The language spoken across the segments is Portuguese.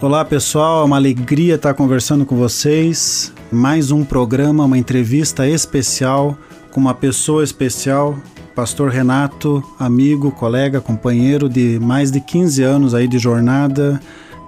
Olá pessoal, é uma alegria estar conversando com vocês. Mais um programa, uma entrevista especial com uma pessoa especial, Pastor Renato, amigo, colega, companheiro de mais de 15 anos aí de jornada.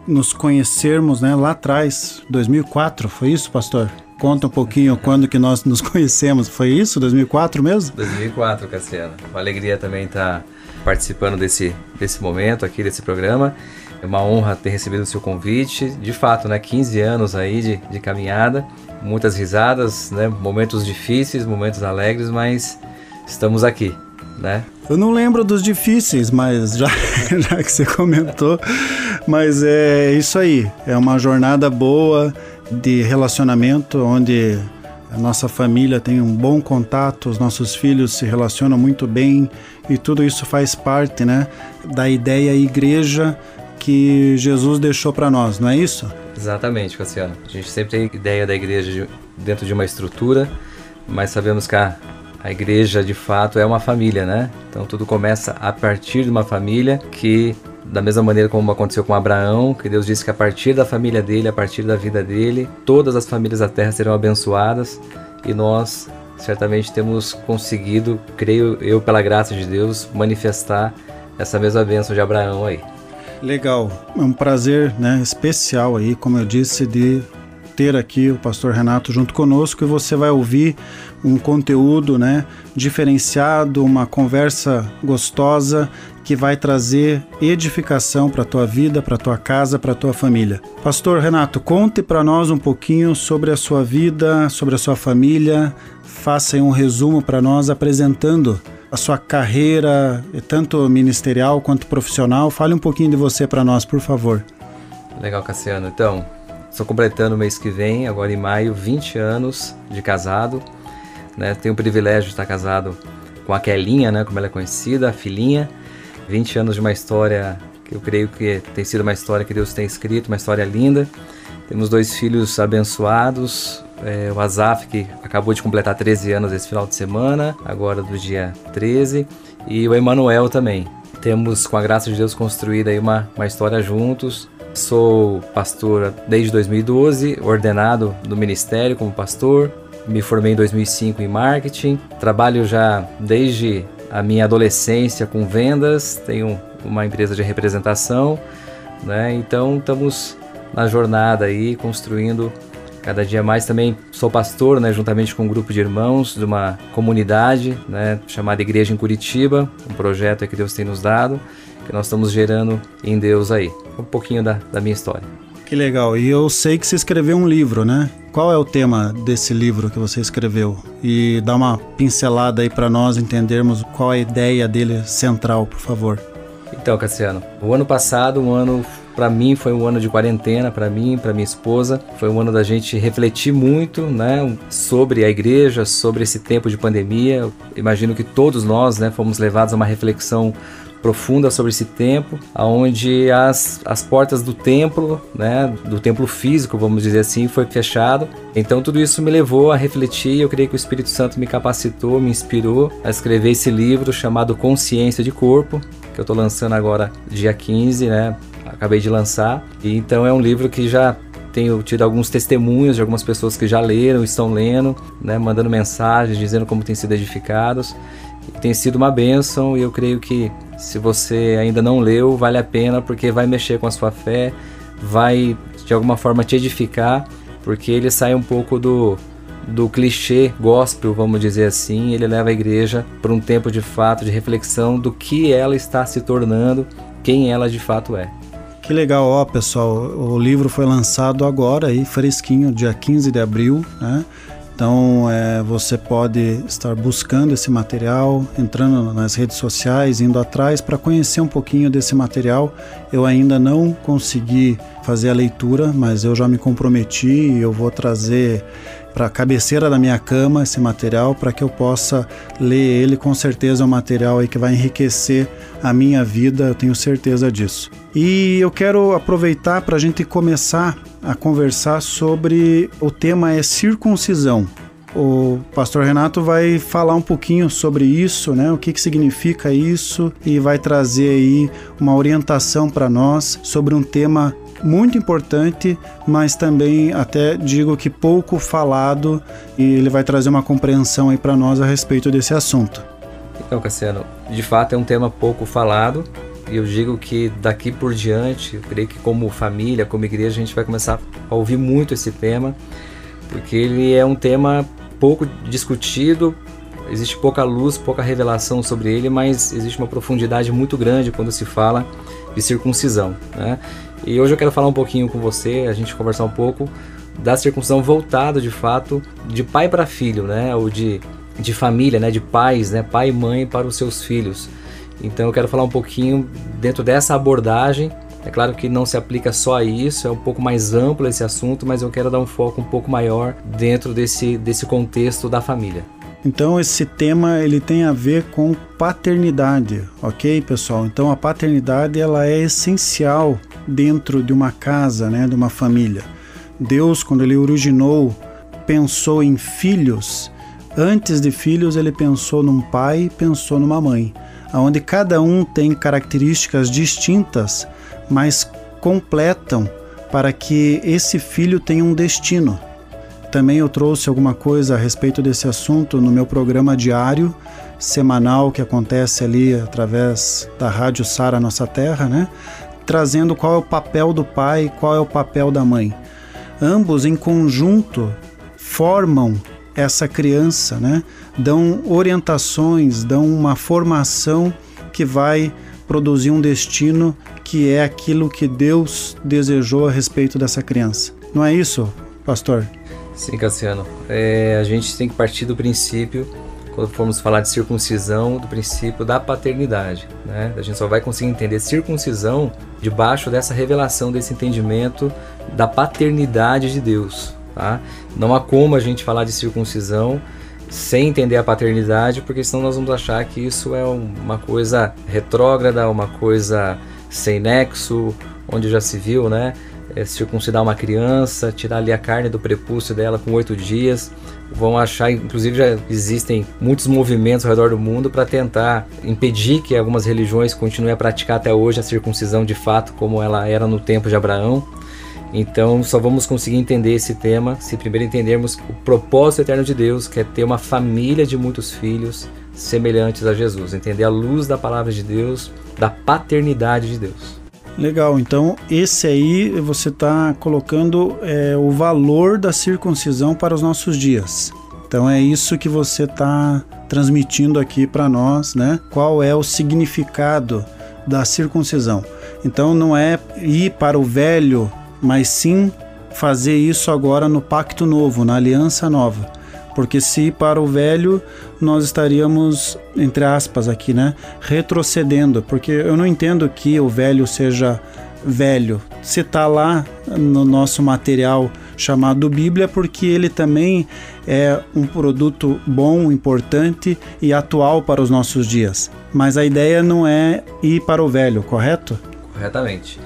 Nos conhecermos, né, lá atrás, 2004, foi isso, pastor? Conta um pouquinho quando que nós nos conhecemos. Foi isso? 2004 mesmo? 2004, Cassiano. Uma alegria também estar participando desse, desse momento aqui, desse programa. É uma honra ter recebido o seu convite. De fato, né, 15 anos aí de, de caminhada, muitas risadas, né, momentos difíceis, momentos alegres, mas estamos aqui, né? Eu não lembro dos difíceis, mas já, já que você comentou, mas é isso aí. É uma jornada boa de relacionamento, onde a nossa família tem um bom contato, os nossos filhos se relacionam muito bem e tudo isso faz parte, né, da ideia igreja que Jesus deixou para nós, não é isso? Exatamente, Cassiano. A gente sempre tem ideia da igreja dentro de uma estrutura, mas sabemos que a, a igreja de fato é uma família, né? Então tudo começa a partir de uma família que da mesma maneira como aconteceu com Abraão, que Deus disse que a partir da família dele, a partir da vida dele, todas as famílias da terra serão abençoadas e nós certamente temos conseguido, creio eu, pela graça de Deus, manifestar essa mesma bênção de Abraão aí. Legal, é um prazer né, especial aí, como eu disse, de ter aqui o pastor Renato junto conosco e você vai ouvir um conteúdo né, diferenciado, uma conversa gostosa que vai trazer edificação para a tua vida, para a tua casa, para a tua família. Pastor Renato, conte para nós um pouquinho sobre a sua vida, sobre a sua família. Faça um resumo para nós apresentando a sua carreira, tanto ministerial quanto profissional. Fale um pouquinho de você para nós, por favor. Legal, Cassiano. Então, Estou completando o mês que vem, agora em maio, 20 anos de casado. Né? Tenho o privilégio de estar casado com a Kelinha, né? como ela é conhecida, a filhinha. 20 anos de uma história que eu creio que tem sido uma história que Deus tem escrito, uma história linda. Temos dois filhos abençoados, é, o Azaf, que acabou de completar 13 anos esse final de semana, agora do dia 13, e o Emanuel também. Temos, com a graça de Deus, construído aí uma, uma história juntos, Sou pastor desde 2012, ordenado do ministério como pastor. Me formei em 2005 em marketing. Trabalho já desde a minha adolescência com vendas. Tenho uma empresa de representação, né? Então estamos na jornada aí construindo cada dia mais também sou pastor, né, juntamente com um grupo de irmãos de uma comunidade, né, chamada Igreja em Curitiba, um projeto que Deus tem nos dado que nós estamos gerando em Deus aí. Um pouquinho da, da minha história. Que legal. E eu sei que você escreveu um livro, né? Qual é o tema desse livro que você escreveu? E dá uma pincelada aí para nós entendermos qual é a ideia dele central, por favor. Então, Cassiano, o ano passado, um ano para mim foi um ano de quarentena, para mim, para minha esposa, foi um ano da gente refletir muito, né, sobre a igreja, sobre esse tempo de pandemia. Eu imagino que todos nós, né, fomos levados a uma reflexão profunda sobre esse tempo, aonde as, as portas do templo, né, do templo físico, vamos dizer assim, foi fechado. Então tudo isso me levou a refletir, eu creio que o Espírito Santo me capacitou, me inspirou a escrever esse livro chamado Consciência de Corpo, que eu estou lançando agora dia 15, né? Acabei de lançar. E então é um livro que já tenho tido alguns testemunhos de algumas pessoas que já leram, estão lendo, né, mandando mensagens, dizendo como têm sido edificados. E tem sido uma bênção e eu creio que se você ainda não leu, vale a pena porque vai mexer com a sua fé, vai de alguma forma te edificar, porque ele sai um pouco do, do clichê gospel, vamos dizer assim, ele leva a igreja para um tempo de fato de reflexão do que ela está se tornando, quem ela de fato é. Que legal, ó pessoal, o livro foi lançado agora aí, fresquinho, dia 15 de abril, né? Então é, você pode estar buscando esse material, entrando nas redes sociais, indo atrás para conhecer um pouquinho desse material. Eu ainda não consegui fazer a leitura, mas eu já me comprometi e eu vou trazer para a cabeceira da minha cama esse material para que eu possa ler ele. Com certeza é um material aí que vai enriquecer a minha vida, eu tenho certeza disso. E eu quero aproveitar para a gente começar a conversar sobre o tema é circuncisão. O pastor Renato vai falar um pouquinho sobre isso, né? O que, que significa isso e vai trazer aí uma orientação para nós sobre um tema muito importante, mas também até digo que pouco falado e ele vai trazer uma compreensão aí para nós a respeito desse assunto. Então, Cassiano, de fato é um tema pouco falado, e eu digo que daqui por diante, eu creio que como família, como igreja, a gente vai começar a ouvir muito esse tema, porque ele é um tema pouco discutido, existe pouca luz, pouca revelação sobre ele, mas existe uma profundidade muito grande quando se fala de circuncisão. Né? E hoje eu quero falar um pouquinho com você, a gente conversar um pouco da circuncisão voltada de fato de pai para filho, né? ou de, de família, né? de pais, né? pai e mãe para os seus filhos. Então eu quero falar um pouquinho dentro dessa abordagem. É claro que não se aplica só a isso, é um pouco mais amplo esse assunto, mas eu quero dar um foco um pouco maior dentro desse, desse contexto da família. Então esse tema ele tem a ver com paternidade, ok, pessoal? Então a paternidade ela é essencial dentro de uma casa, né, de uma família. Deus, quando ele originou, pensou em filhos. Antes de filhos, ele pensou num pai, pensou numa mãe onde cada um tem características distintas, mas completam para que esse filho tenha um destino. Também eu trouxe alguma coisa a respeito desse assunto no meu programa diário, semanal, que acontece ali através da Rádio Sara Nossa Terra, né? Trazendo qual é o papel do pai qual é o papel da mãe. Ambos em conjunto formam essa criança, né? Dão orientações, dão uma formação que vai produzir um destino que é aquilo que Deus desejou a respeito dessa criança. Não é isso, pastor? Sim, Cassiano. É, a gente tem que partir do princípio, quando formos falar de circuncisão, do princípio da paternidade. Né? A gente só vai conseguir entender circuncisão debaixo dessa revelação, desse entendimento da paternidade de Deus. Tá? Não há como a gente falar de circuncisão sem entender a paternidade, porque senão nós vamos achar que isso é uma coisa retrógrada, uma coisa sem nexo, onde já se viu, né? É, circuncidar uma criança, tirar ali a carne do prepúcio dela com oito dias. Vão achar, inclusive já existem muitos movimentos ao redor do mundo para tentar impedir que algumas religiões continuem a praticar até hoje a circuncisão de fato, como ela era no tempo de Abraão. Então, só vamos conseguir entender esse tema se primeiro entendermos o propósito eterno de Deus, que é ter uma família de muitos filhos semelhantes a Jesus. Entender a luz da palavra de Deus, da paternidade de Deus. Legal, então esse aí você está colocando é, o valor da circuncisão para os nossos dias. Então é isso que você está transmitindo aqui para nós, né? Qual é o significado da circuncisão? Então não é ir para o velho mas sim fazer isso agora no pacto novo, na aliança nova. Porque se para o velho nós estaríamos, entre aspas aqui, né, retrocedendo, porque eu não entendo que o velho seja velho. Se está lá no nosso material chamado Bíblia, porque ele também é um produto bom, importante e atual para os nossos dias. Mas a ideia não é ir para o velho, correto? Corretamente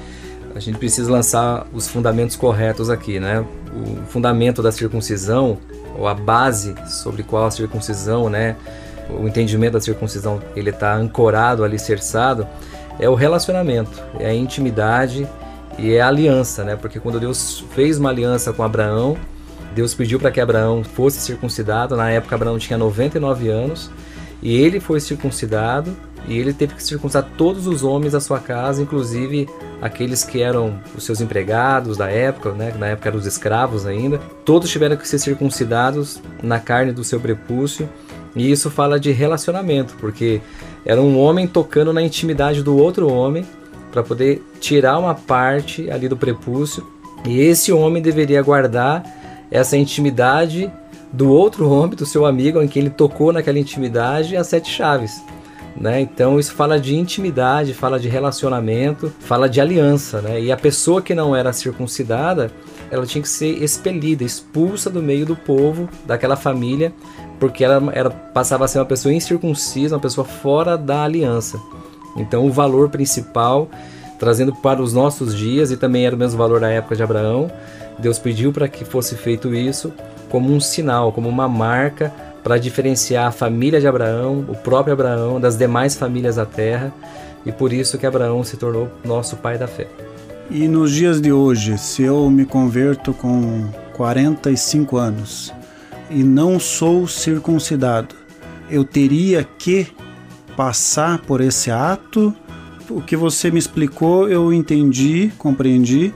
a gente precisa lançar os fundamentos corretos aqui, né? O fundamento da circuncisão, ou a base sobre qual a circuncisão, né? O entendimento da circuncisão, ele está ancorado, alicerçado, é o relacionamento, é a intimidade e é a aliança, né? Porque quando Deus fez uma aliança com Abraão, Deus pediu para que Abraão fosse circuncidado. Na época, Abraão tinha 99 anos e ele foi circuncidado e ele teve que circuncidar todos os homens da sua casa, inclusive aqueles que eram os seus empregados da época, né, na época eram os escravos ainda. Todos tiveram que ser circuncidados na carne do seu prepúcio. E isso fala de relacionamento, porque era um homem tocando na intimidade do outro homem para poder tirar uma parte ali do prepúcio. E esse homem deveria guardar essa intimidade do outro homem, do seu amigo, em que ele tocou naquela intimidade, as sete chaves. Né? Então isso fala de intimidade, fala de relacionamento, fala de aliança, né? E a pessoa que não era circuncidada, ela tinha que ser expelida, expulsa do meio do povo, daquela família, porque ela, ela passava a ser uma pessoa incircuncisa, uma pessoa fora da aliança. Então o valor principal, trazendo para os nossos dias e também era o mesmo valor da época de Abraão, Deus pediu para que fosse feito isso como um sinal, como uma marca para diferenciar a família de Abraão, o próprio Abraão, das demais famílias da terra, e por isso que Abraão se tornou nosso pai da fé. E nos dias de hoje, se eu me converto com 45 anos e não sou circuncidado, eu teria que passar por esse ato? O que você me explicou, eu entendi, compreendi,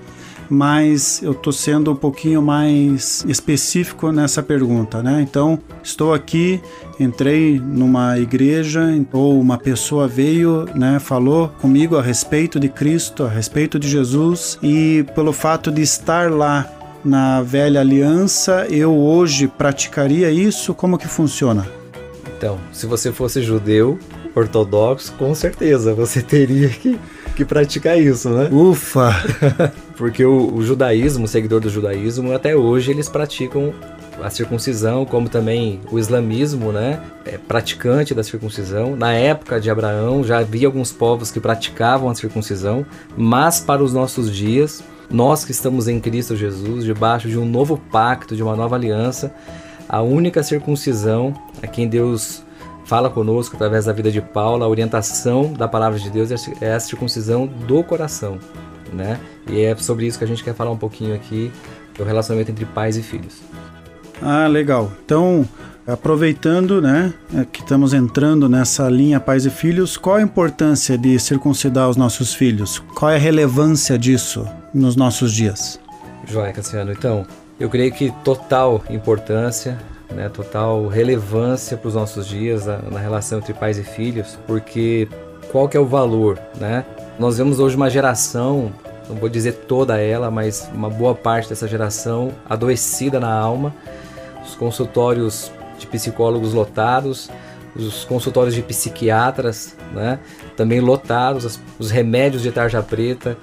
mas eu estou sendo um pouquinho mais específico nessa pergunta, né? Então, estou aqui, entrei numa igreja ou uma pessoa veio, né, falou comigo a respeito de Cristo, a respeito de Jesus e pelo fato de estar lá na velha aliança, eu hoje praticaria isso? Como que funciona? Então, se você fosse judeu ortodoxo, com certeza você teria que, que praticar isso, né? Ufa! Porque o, o judaísmo, o seguidor do judaísmo, até hoje eles praticam a circuncisão, como também o islamismo, né? É praticante da circuncisão. Na época de Abraão já havia alguns povos que praticavam a circuncisão, mas para os nossos dias, nós que estamos em Cristo Jesus, debaixo de um novo pacto, de uma nova aliança, a única circuncisão a quem Deus fala conosco através da vida de Paulo, a orientação da palavra de Deus é a circuncisão do coração né? E é sobre isso que a gente quer falar um pouquinho aqui, do relacionamento entre pais e filhos. Ah, legal. Então, aproveitando, né, é que estamos entrando nessa linha pais e filhos, qual a importância de circuncidar os nossos filhos? Qual é a relevância disso nos nossos dias? Joia, Cassiano. Então, eu creio que total importância, né, total relevância para os nossos dias na, na relação entre pais e filhos, porque qual que é o valor, né? Nós vemos hoje uma geração, não vou dizer toda ela, mas uma boa parte dessa geração adoecida na alma, os consultórios de psicólogos lotados, os consultórios de psiquiatras, né? Também lotados, os remédios de tarja preta,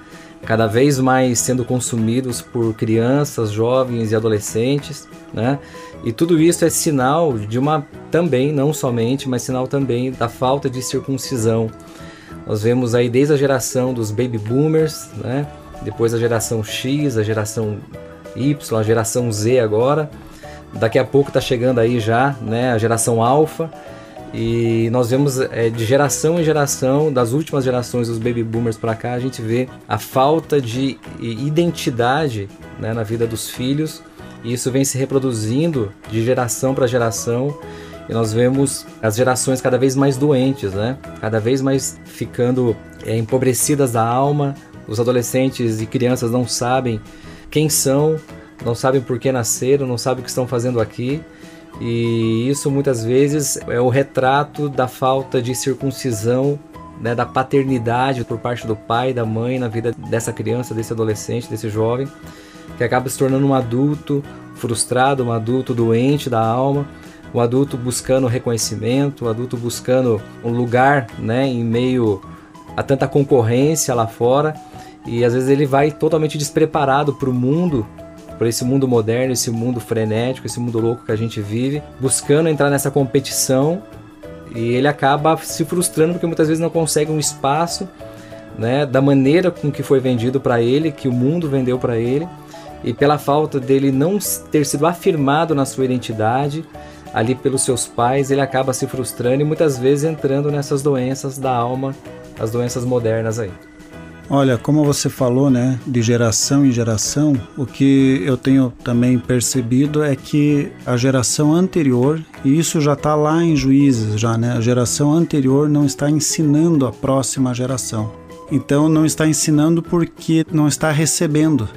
cada vez mais sendo consumidos por crianças, jovens e adolescentes, né? E tudo isso é sinal de uma também, não somente, mas sinal também da falta de circuncisão nós vemos aí desde a geração dos baby boomers, né? depois a geração X, a geração Y, a geração Z agora. Daqui a pouco está chegando aí já né, a geração Alpha. E nós vemos é, de geração em geração, das últimas gerações dos baby boomers para cá, a gente vê a falta de identidade né, na vida dos filhos. E isso vem se reproduzindo de geração para geração e nós vemos as gerações cada vez mais doentes, né? Cada vez mais ficando é, empobrecidas da alma. Os adolescentes e crianças não sabem quem são, não sabem por que nasceram, não sabem o que estão fazendo aqui. E isso muitas vezes é o retrato da falta de circuncisão, né, da paternidade por parte do pai, da mãe na vida dessa criança, desse adolescente, desse jovem, que acaba se tornando um adulto frustrado, um adulto doente da alma o adulto buscando reconhecimento, o adulto buscando um lugar né, em meio a tanta concorrência lá fora. E às vezes ele vai totalmente despreparado para o mundo, para esse mundo moderno, esse mundo frenético, esse mundo louco que a gente vive, buscando entrar nessa competição e ele acaba se frustrando porque muitas vezes não consegue um espaço né, da maneira com que foi vendido para ele, que o mundo vendeu para ele, e pela falta dele não ter sido afirmado na sua identidade, ali pelos seus pais, ele acaba se frustrando e muitas vezes entrando nessas doenças da alma, as doenças modernas aí. Olha, como você falou, né, de geração em geração, o que eu tenho também percebido é que a geração anterior, e isso já está lá em Juízes, já, né, a geração anterior não está ensinando a próxima geração. Então não está ensinando porque não está recebendo.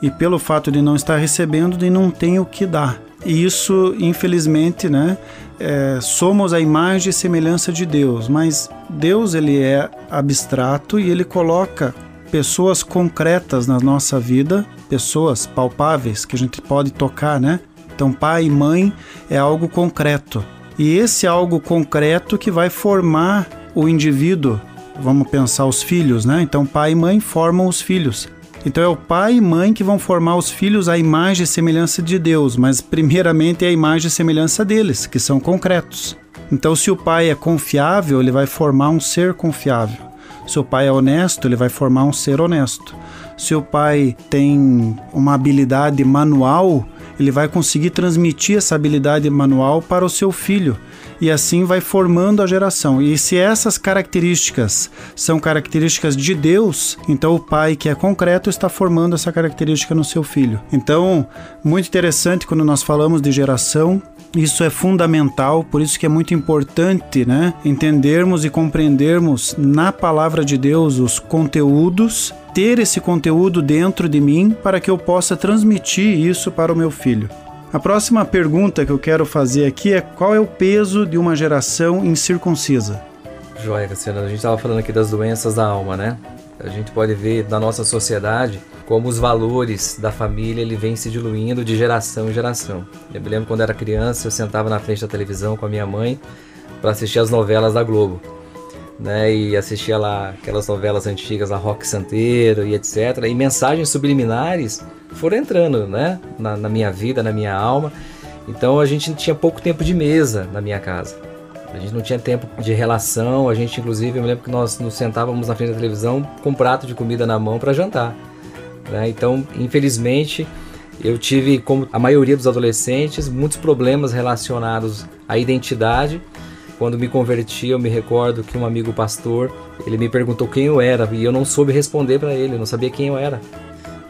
E pelo fato de não estar recebendo, de não tem o que dar. E isso, infelizmente, né, é, somos a imagem e semelhança de Deus, mas Deus ele é abstrato e ele coloca pessoas concretas na nossa vida, pessoas palpáveis que a gente pode tocar, né? Então, pai e mãe é algo concreto. E esse algo concreto que vai formar o indivíduo. Vamos pensar os filhos, né? Então, pai e mãe formam os filhos. Então é o pai e mãe que vão formar os filhos à imagem e semelhança de Deus, mas primeiramente é a imagem e semelhança deles, que são concretos. Então, se o pai é confiável, ele vai formar um ser confiável. Se o pai é honesto, ele vai formar um ser honesto. Se o pai tem uma habilidade manual, ele vai conseguir transmitir essa habilidade manual para o seu filho e assim vai formando a geração. E se essas características são características de Deus, então o pai que é concreto está formando essa característica no seu filho. Então, muito interessante quando nós falamos de geração, isso é fundamental, por isso que é muito importante, né, entendermos e compreendermos na palavra de Deus os conteúdos, ter esse conteúdo dentro de mim para que eu possa transmitir isso para o meu filho. A próxima pergunta que eu quero fazer aqui é qual é o peso de uma geração incircuncisa? Joia, Cassiano, a gente estava falando aqui das doenças da alma, né? A gente pode ver na nossa sociedade como os valores da família ele vem se diluindo de geração em geração. Eu me lembro quando era criança, eu sentava na frente da televisão com a minha mãe para assistir as novelas da Globo. Né, e assistia lá aquelas novelas antigas, a Rock Santeiro e etc. E mensagens subliminares foram entrando né, na, na minha vida, na minha alma. Então a gente tinha pouco tempo de mesa na minha casa. A gente não tinha tempo de relação, a gente inclusive, eu me lembro que nós nos sentávamos na frente da televisão com um prato de comida na mão para jantar. Né? Então, infelizmente, eu tive, como a maioria dos adolescentes, muitos problemas relacionados à identidade. Quando me converti, eu me recordo que um amigo pastor, ele me perguntou quem eu era e eu não soube responder para ele, eu não sabia quem eu era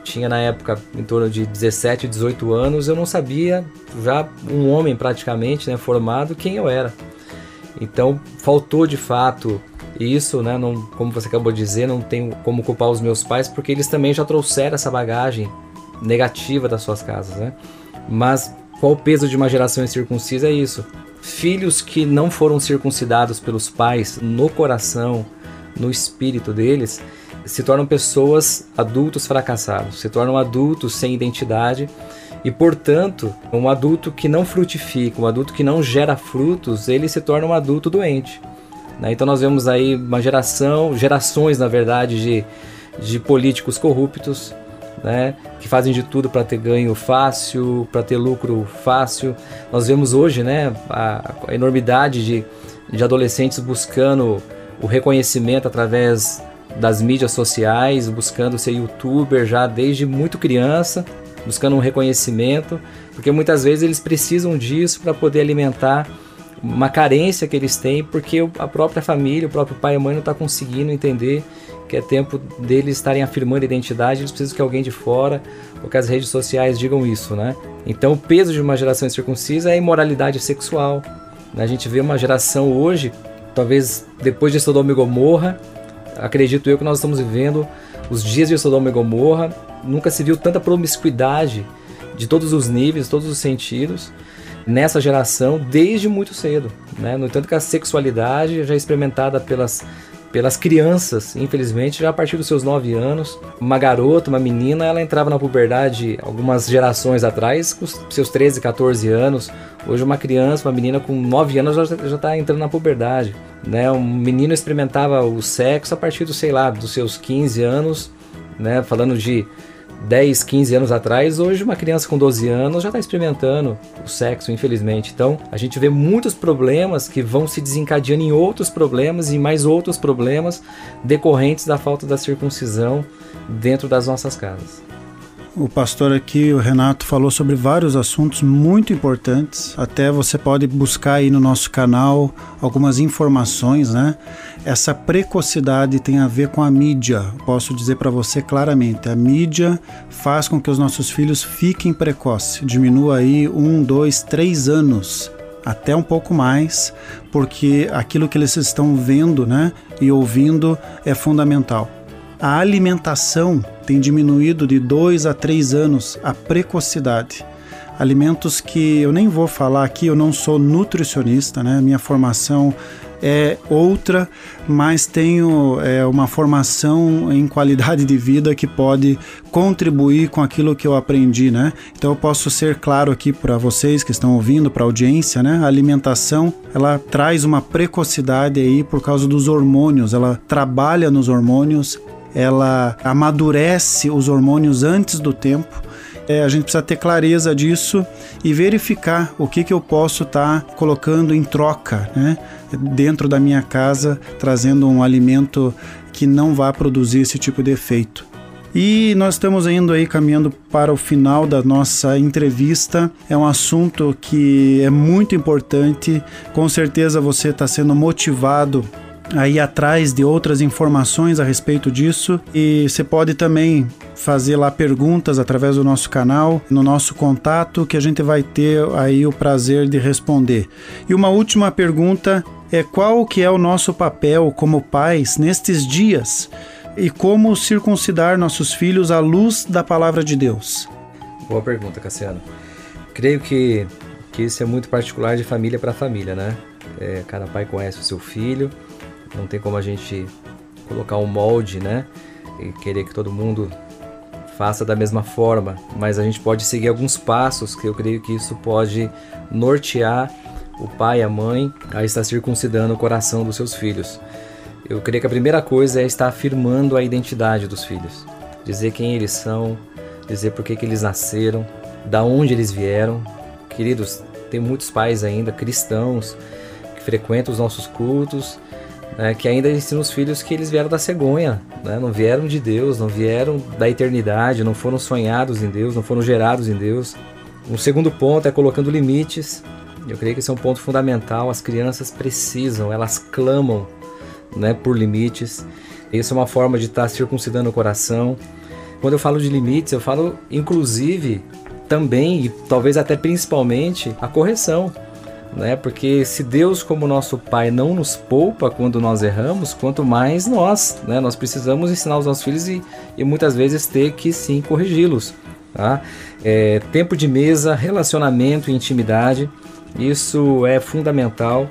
tinha na época em torno de 17, 18 anos, eu não sabia, já um homem praticamente, né, formado, quem eu era. Então faltou de fato isso, né, não, como você acabou de dizer, não tenho como culpar os meus pais, porque eles também já trouxeram essa bagagem negativa das suas casas, né? Mas qual o peso de uma geração incircuncisa é isso? Filhos que não foram circuncidados pelos pais no coração, no espírito deles, se tornam pessoas adultos fracassados, se tornam adultos sem identidade e, portanto, um adulto que não frutifica, um adulto que não gera frutos, ele se torna um adulto doente. Né? Então nós vemos aí uma geração, gerações na verdade, de, de políticos corruptos, né, que fazem de tudo para ter ganho fácil, para ter lucro fácil. Nós vemos hoje né, a, a enormidade de, de adolescentes buscando o reconhecimento através das mídias sociais, buscando ser youtuber já desde muito criança, buscando um reconhecimento, porque muitas vezes eles precisam disso para poder alimentar uma carência que eles têm, porque a própria família, o próprio pai e mãe não está conseguindo entender que é tempo deles estarem afirmando identidade, eles precisam que alguém de fora ou que as redes sociais digam isso, né? Então o peso de uma geração circuncisa é a imoralidade sexual. Né? A gente vê uma geração hoje, talvez depois de Sodoma e Gomorra, acredito eu que nós estamos vivendo os dias de Sodoma e Gomorra. Nunca se viu tanta promiscuidade de todos os níveis, todos os sentidos nessa geração desde muito cedo. Né? No entanto que a sexualidade já é experimentada pelas, pelas crianças, infelizmente, já a partir dos seus 9 anos. Uma garota, uma menina, ela entrava na puberdade algumas gerações atrás, com seus 13, 14 anos. Hoje uma criança, uma menina com 9 anos já está entrando na puberdade. Né? Um menino experimentava o sexo a partir do, sei lá, dos seus 15 anos, né? falando de 10, 15 anos atrás, hoje uma criança com 12 anos já está experimentando o sexo, infelizmente. Então, a gente vê muitos problemas que vão se desencadeando em outros problemas e mais outros problemas decorrentes da falta da circuncisão dentro das nossas casas. O pastor aqui, o Renato, falou sobre vários assuntos muito importantes. Até você pode buscar aí no nosso canal algumas informações, né? Essa precocidade tem a ver com a mídia. Posso dizer para você claramente, a mídia faz com que os nossos filhos fiquem precoces. Diminua aí um, dois, três anos até um pouco mais, porque aquilo que eles estão vendo, né, e ouvindo é fundamental. A alimentação tem diminuído de 2 a 3 anos a precocidade. Alimentos que eu nem vou falar aqui, eu não sou nutricionista, né? Minha formação é outra, mas tenho é, uma formação em qualidade de vida que pode contribuir com aquilo que eu aprendi, né? Então eu posso ser claro aqui para vocês que estão ouvindo, para a audiência, né? A alimentação ela traz uma precocidade aí por causa dos hormônios, ela trabalha nos hormônios, ela amadurece os hormônios antes do tempo. É, a gente precisa ter clareza disso e verificar o que, que eu posso estar tá colocando em troca né, dentro da minha casa, trazendo um alimento que não vá produzir esse tipo de efeito. E nós estamos indo aí caminhando para o final da nossa entrevista. É um assunto que é muito importante. Com certeza você está sendo motivado aí atrás de outras informações a respeito disso e você pode também fazer lá perguntas através do nosso canal, no nosso contato, que a gente vai ter aí o prazer de responder. E uma última pergunta é qual que é o nosso papel como pais nestes dias? e como circuncidar nossos filhos à luz da palavra de Deus? Boa pergunta, Cassiano. Creio que, que isso é muito particular de família para família, né? É, cada pai conhece o seu filho, não tem como a gente colocar um molde, né? E querer que todo mundo faça da mesma forma, mas a gente pode seguir alguns passos que eu creio que isso pode nortear o pai e a mãe a estar circuncidando o coração dos seus filhos. Eu creio que a primeira coisa é estar afirmando a identidade dos filhos, dizer quem eles são, dizer por que, eles nasceram, da onde eles vieram. Queridos, tem muitos pais ainda cristãos que frequentam os nossos cultos, né, que ainda ensinam os filhos que eles vieram da cegonha, né, não vieram de Deus, não vieram da eternidade, não foram sonhados em Deus, não foram gerados em Deus. Um segundo ponto é colocando limites. Eu creio que esse é um ponto fundamental. As crianças precisam, elas clamam né, por limites. Isso é uma forma de estar tá circuncidando o coração. Quando eu falo de limites, eu falo inclusive também e talvez até principalmente a correção, né? Porque se Deus como nosso Pai não nos poupa quando nós erramos, quanto mais nós, né? Nós precisamos ensinar os nossos filhos e, e muitas vezes ter que sim corrigi-los, tá? É, tempo de mesa, relacionamento e intimidade, isso é fundamental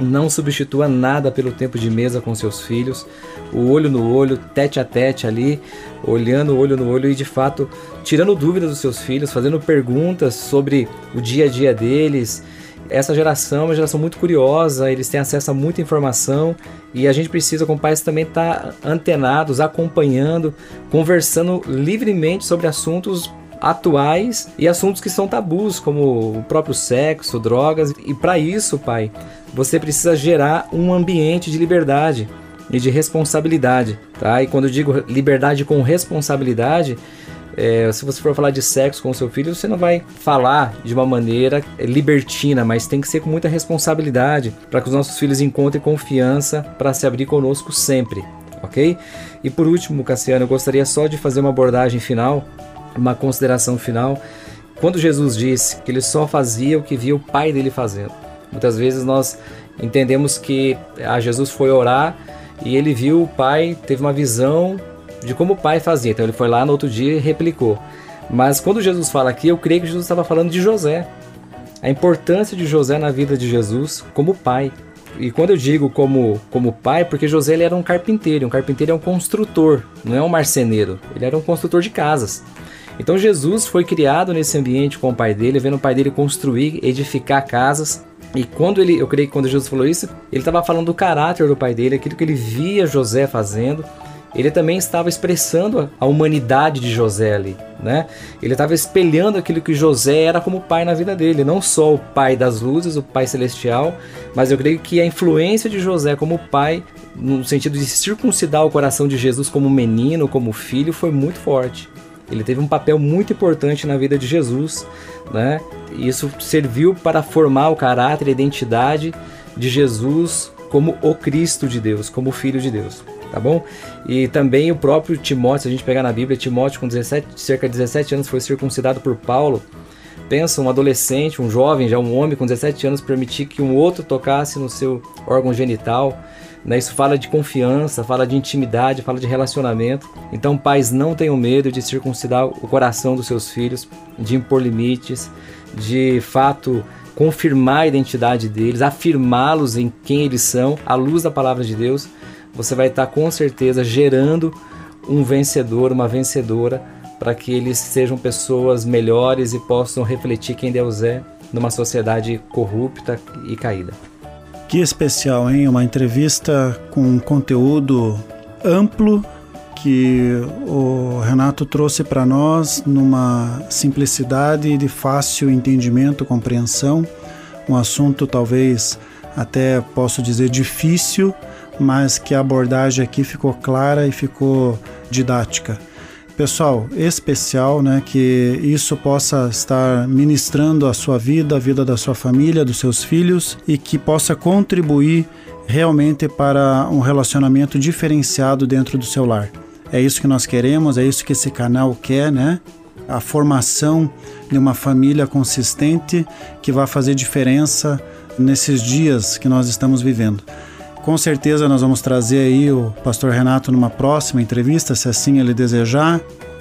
não substitua nada pelo tempo de mesa com seus filhos, o olho no olho, tete a tete ali, olhando o olho no olho e de fato tirando dúvidas dos seus filhos, fazendo perguntas sobre o dia a dia deles. Essa geração é uma geração muito curiosa, eles têm acesso a muita informação e a gente precisa, como pais, também estar tá antenados, acompanhando, conversando livremente sobre assuntos atuais e assuntos que são tabus, como o próprio sexo, drogas. E para isso, pai, você precisa gerar um ambiente de liberdade e de responsabilidade, tá? E quando eu digo liberdade com responsabilidade, é, se você for falar de sexo com o seu filho, você não vai falar de uma maneira libertina, mas tem que ser com muita responsabilidade para que os nossos filhos encontrem confiança para se abrir conosco sempre, ok? E por último, Cassiano, eu gostaria só de fazer uma abordagem final uma consideração final. Quando Jesus disse que ele só fazia o que via o Pai dele fazendo, muitas vezes nós entendemos que ah, Jesus foi orar e ele viu o Pai, teve uma visão de como o Pai fazia. Então ele foi lá no outro dia e replicou. Mas quando Jesus fala aqui, eu creio que Jesus estava falando de José. A importância de José na vida de Jesus como pai. E quando eu digo como, como pai, porque José ele era um carpinteiro. Um carpinteiro é um construtor, não é um marceneiro. Ele era um construtor de casas. Então Jesus foi criado nesse ambiente com o pai dele, vendo o pai dele construir, edificar casas. E quando ele, eu creio que quando Jesus falou isso, ele estava falando do caráter do pai dele, aquilo que ele via José fazendo. Ele também estava expressando a humanidade de José ali, né? Ele estava espelhando aquilo que José era como pai na vida dele, não só o pai das luzes, o pai celestial, mas eu creio que a influência de José como pai, no sentido de circuncidar o coração de Jesus como menino, como filho, foi muito forte. Ele teve um papel muito importante na vida de Jesus, né? E isso serviu para formar o caráter e a identidade de Jesus como o Cristo de Deus, como o Filho de Deus, tá bom? E também o próprio Timóteo, se a gente pegar na Bíblia, Timóteo com 17, cerca de 17 anos foi circuncidado por Paulo. Pensa um adolescente, um jovem, já um homem com 17 anos permitir que um outro tocasse no seu órgão genital, né? Isso fala de confiança, fala de intimidade, fala de relacionamento. Então, pais, não tenham medo de circuncidar o coração dos seus filhos, de impor limites, de fato confirmar a identidade deles, afirmá-los em quem eles são, à luz da palavra de Deus. Você vai estar com certeza gerando um vencedor, uma vencedora, para que eles sejam pessoas melhores e possam refletir quem Deus é numa sociedade corrupta e caída. Que especial, hein? Uma entrevista com conteúdo amplo que o Renato trouxe para nós numa simplicidade de fácil entendimento, compreensão. Um assunto talvez até posso dizer difícil, mas que a abordagem aqui ficou clara e ficou didática. pessoal, especial, né? Que isso possa estar ministrando a sua vida, a vida da sua família, dos seus filhos e que possa contribuir realmente para um relacionamento diferenciado dentro do seu lar. É isso que nós queremos, é isso que esse canal quer, né? A formação de uma família consistente que vai fazer diferença nesses dias que nós estamos vivendo. Com certeza nós vamos trazer aí o pastor Renato numa próxima entrevista, se assim ele desejar,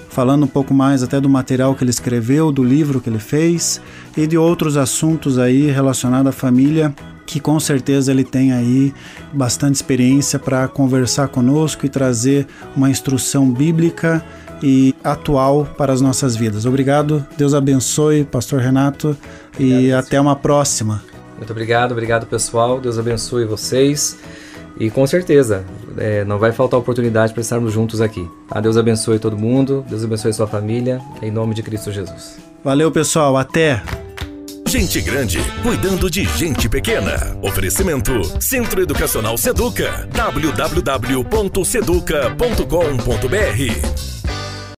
falando um pouco mais até do material que ele escreveu, do livro que ele fez e de outros assuntos aí relacionados à família que com certeza ele tem aí bastante experiência para conversar conosco e trazer uma instrução bíblica e atual para as nossas vidas. Obrigado, Deus abençoe, Pastor Renato, e até uma próxima. Muito obrigado, obrigado pessoal. Deus abençoe vocês. E com certeza, é, não vai faltar oportunidade para estarmos juntos aqui. A Deus abençoe todo mundo, Deus abençoe sua família, em nome de Cristo Jesus. Valeu, pessoal. Até! Gente grande cuidando de gente pequena. Oferecimento Centro Educacional Seduca. www.seduca.com.br